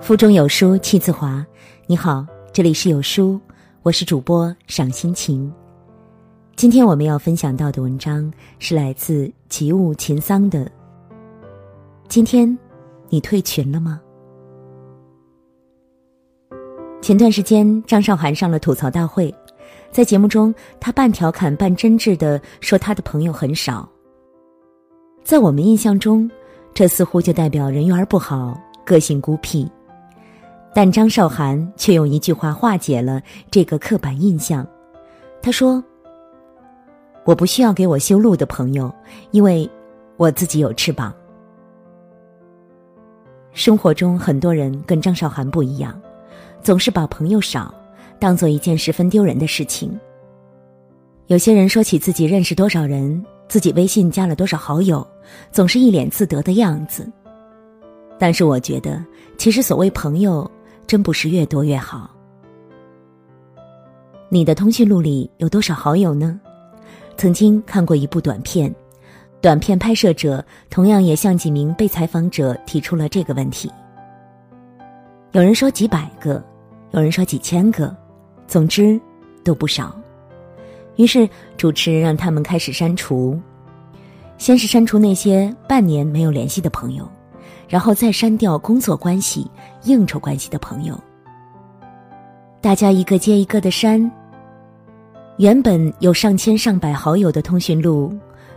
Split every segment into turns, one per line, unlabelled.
腹中有书气自华。你好，这里是有书，我是主播赏心情。今天我们要分享到的文章是来自吉物秦桑的。今天你退群了吗？前段时间张韶涵上了吐槽大会，在节目中，她半调侃半真挚的说她的朋友很少。在我们印象中，这似乎就代表人缘不好，个性孤僻。但张韶涵却用一句话化解了这个刻板印象。他说：“我不需要给我修路的朋友，因为我自己有翅膀。”生活中很多人跟张韶涵不一样，总是把朋友少当做一件十分丢人的事情。有些人说起自己认识多少人，自己微信加了多少好友，总是一脸自得的样子。但是我觉得，其实所谓朋友。真不是越多越好。你的通讯录里有多少好友呢？曾经看过一部短片，短片拍摄者同样也向几名被采访者提出了这个问题。有人说几百个，有人说几千个，总之都不少。于是主持人让他们开始删除，先是删除那些半年没有联系的朋友。然后再删掉工作关系、应酬关系的朋友，大家一个接一个的删。原本有上千上百好友的通讯录，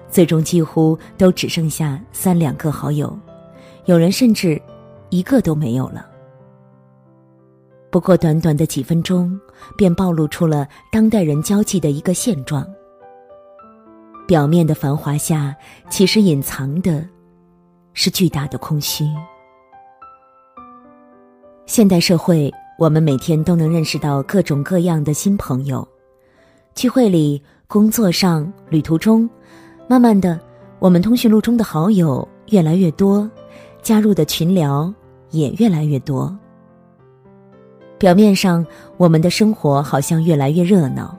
最终几乎都只剩下三两个好友，有人甚至一个都没有了。不过短短的几分钟，便暴露出了当代人交际的一个现状：表面的繁华下，其实隐藏的。是巨大的空虚。现代社会，我们每天都能认识到各种各样的新朋友，聚会里、工作上、旅途中，慢慢的，我们通讯录中的好友越来越多，加入的群聊也越来越多。表面上，我们的生活好像越来越热闹，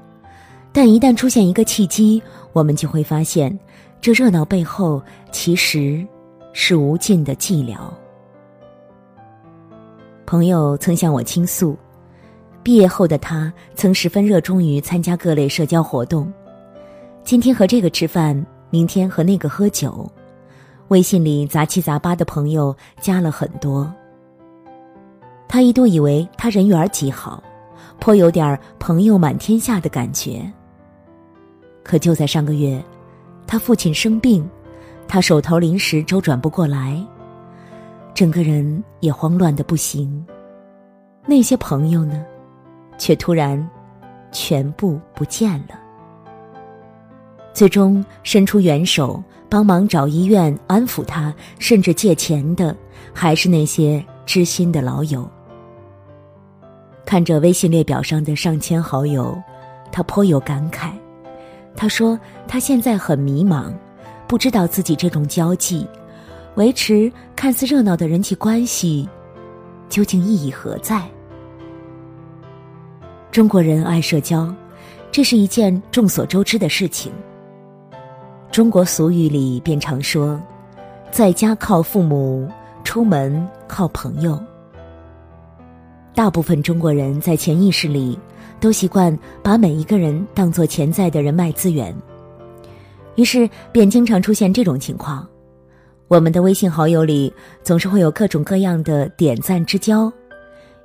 但一旦出现一个契机，我们就会发现，这热闹背后其实。是无尽的寂寥。朋友曾向我倾诉，毕业后的他曾十分热衷于参加各类社交活动，今天和这个吃饭，明天和那个喝酒，微信里杂七杂八的朋友加了很多。他一度以为他人缘极好，颇有点朋友满天下的感觉。可就在上个月，他父亲生病。他手头临时周转不过来，整个人也慌乱的不行。那些朋友呢，却突然全部不见了。最终伸出援手帮忙找医院安抚他，甚至借钱的，还是那些知心的老友。看着微信列表上的上千好友，他颇有感慨。他说：“他现在很迷茫。”不知道自己这种交际，维持看似热闹的人际关系，究竟意义何在？中国人爱社交，这是一件众所周知的事情。中国俗语里便常说：“在家靠父母，出门靠朋友。”大部分中国人在潜意识里都习惯把每一个人当做潜在的人脉资源。于是便经常出现这种情况：我们的微信好友里总是会有各种各样的点赞之交，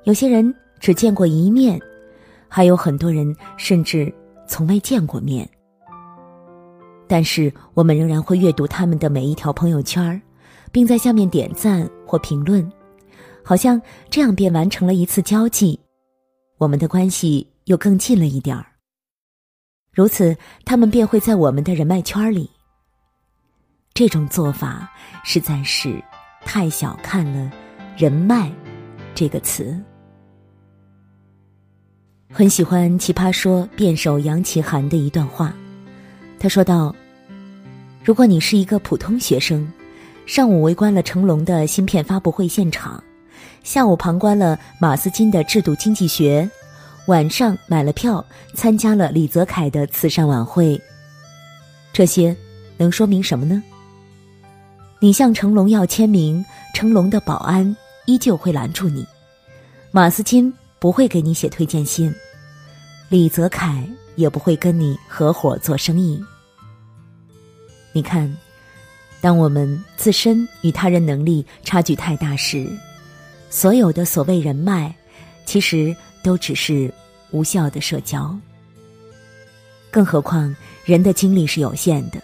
有些人只见过一面，还有很多人甚至从未见过面。但是我们仍然会阅读他们的每一条朋友圈并在下面点赞或评论，好像这样便完成了一次交际，我们的关系又更近了一点儿。如此，他们便会在我们的人脉圈里。这种做法实在是太小看了“人脉”这个词。很喜欢《奇葩说》辩手杨奇涵的一段话，他说道：“如果你是一个普通学生，上午围观了成龙的芯片发布会现场，下午旁观了马斯金的制度经济学。”晚上买了票，参加了李泽楷的慈善晚会。这些能说明什么呢？你向成龙要签名，成龙的保安依旧会拦住你；马斯金不会给你写推荐信，李泽楷也不会跟你合伙做生意。你看，当我们自身与他人能力差距太大时，所有的所谓人脉，其实都只是无效的社交。更何况，人的精力是有限的。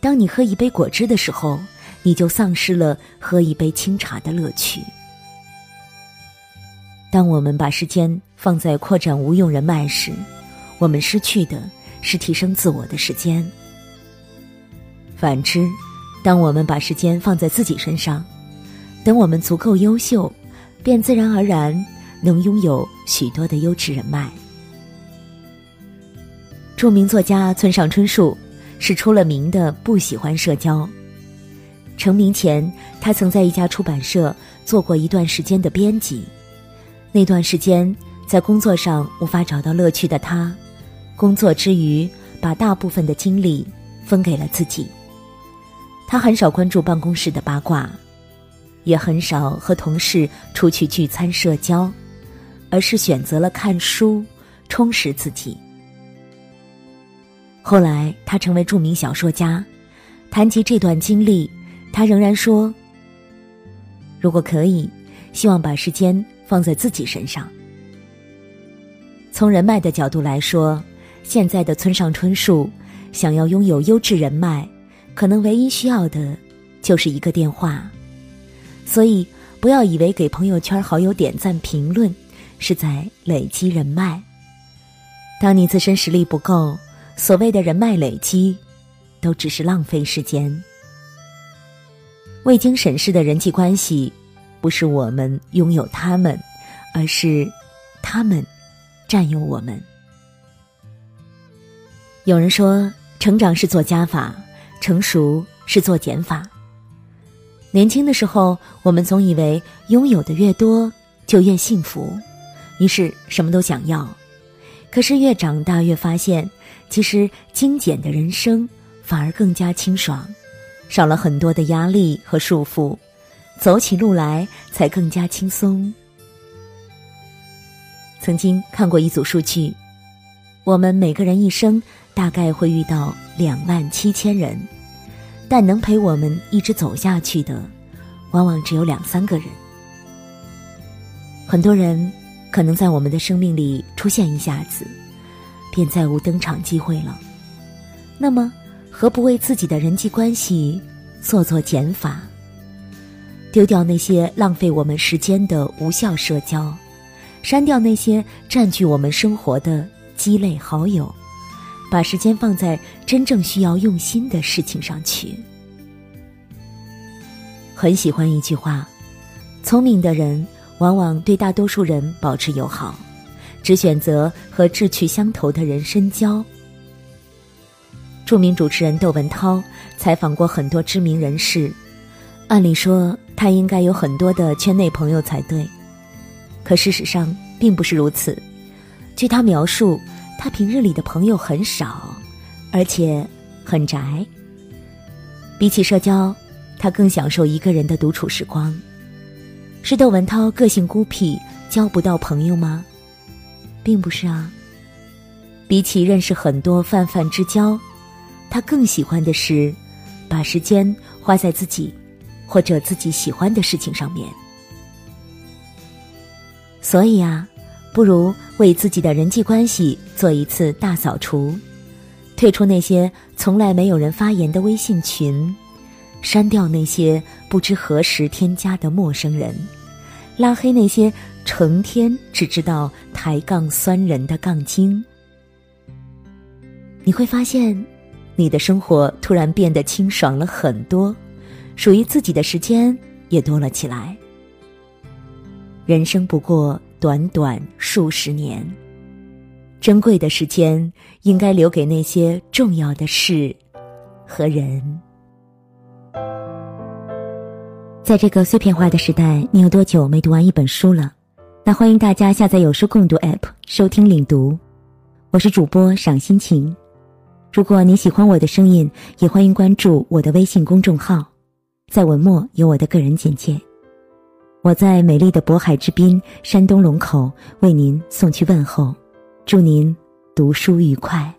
当你喝一杯果汁的时候，你就丧失了喝一杯清茶的乐趣。当我们把时间放在扩展无用人脉时，我们失去的是提升自我的时间。反之，当我们把时间放在自己身上，等我们足够优秀，便自然而然能拥有许多的优质人脉。著名作家村上春树是出了名的不喜欢社交。成名前，他曾在一家出版社做过一段时间的编辑。那段时间，在工作上无法找到乐趣的他，工作之余把大部分的精力分给了自己。他很少关注办公室的八卦，也很少和同事出去聚餐社交，而是选择了看书，充实自己。后来，他成为著名小说家。谈及这段经历。他仍然说：“如果可以，希望把时间放在自己身上。从人脉的角度来说，现在的村上春树想要拥有优质人脉，可能唯一需要的就是一个电话。所以，不要以为给朋友圈好友点赞评论是在累积人脉。当你自身实力不够，所谓的人脉累积，都只是浪费时间。”未经审视的人际关系，不是我们拥有他们，而是他们占有我们。有人说，成长是做加法，成熟是做减法。年轻的时候，我们总以为拥有的越多就越幸福，于是什么都想要。可是越长大，越发现，其实精简的人生反而更加清爽。少了很多的压力和束缚，走起路来才更加轻松。曾经看过一组数据，我们每个人一生大概会遇到两万七千人，但能陪我们一直走下去的，往往只有两三个人。很多人可能在我们的生命里出现一下子，便再无登场机会了。那么。何不为自己的人际关系做做减法？丢掉那些浪费我们时间的无效社交，删掉那些占据我们生活的鸡肋好友，把时间放在真正需要用心的事情上去。很喜欢一句话：聪明的人往往对大多数人保持友好，只选择和志趣相投的人深交。著名主持人窦文涛采访过很多知名人士，按理说他应该有很多的圈内朋友才对，可事实上并不是如此。据他描述，他平日里的朋友很少，而且很宅。比起社交，他更享受一个人的独处时光。是窦文涛个性孤僻，交不到朋友吗？并不是啊。比起认识很多泛泛之交。他更喜欢的是，把时间花在自己或者自己喜欢的事情上面。所以啊，不如为自己的人际关系做一次大扫除，退出那些从来没有人发言的微信群，删掉那些不知何时添加的陌生人，拉黑那些成天只知道抬杠酸人的杠精。你会发现。你的生活突然变得清爽了很多，属于自己的时间也多了起来。人生不过短短数十年，珍贵的时间应该留给那些重要的事和人。在这个碎片化的时代，你有多久没读完一本书了？那欢迎大家下载有书共读 App 收听领读，我是主播赏心情。如果你喜欢我的声音，也欢迎关注我的微信公众号。在文末有我的个人简介。我在美丽的渤海之滨，山东龙口为您送去问候，祝您读书愉快。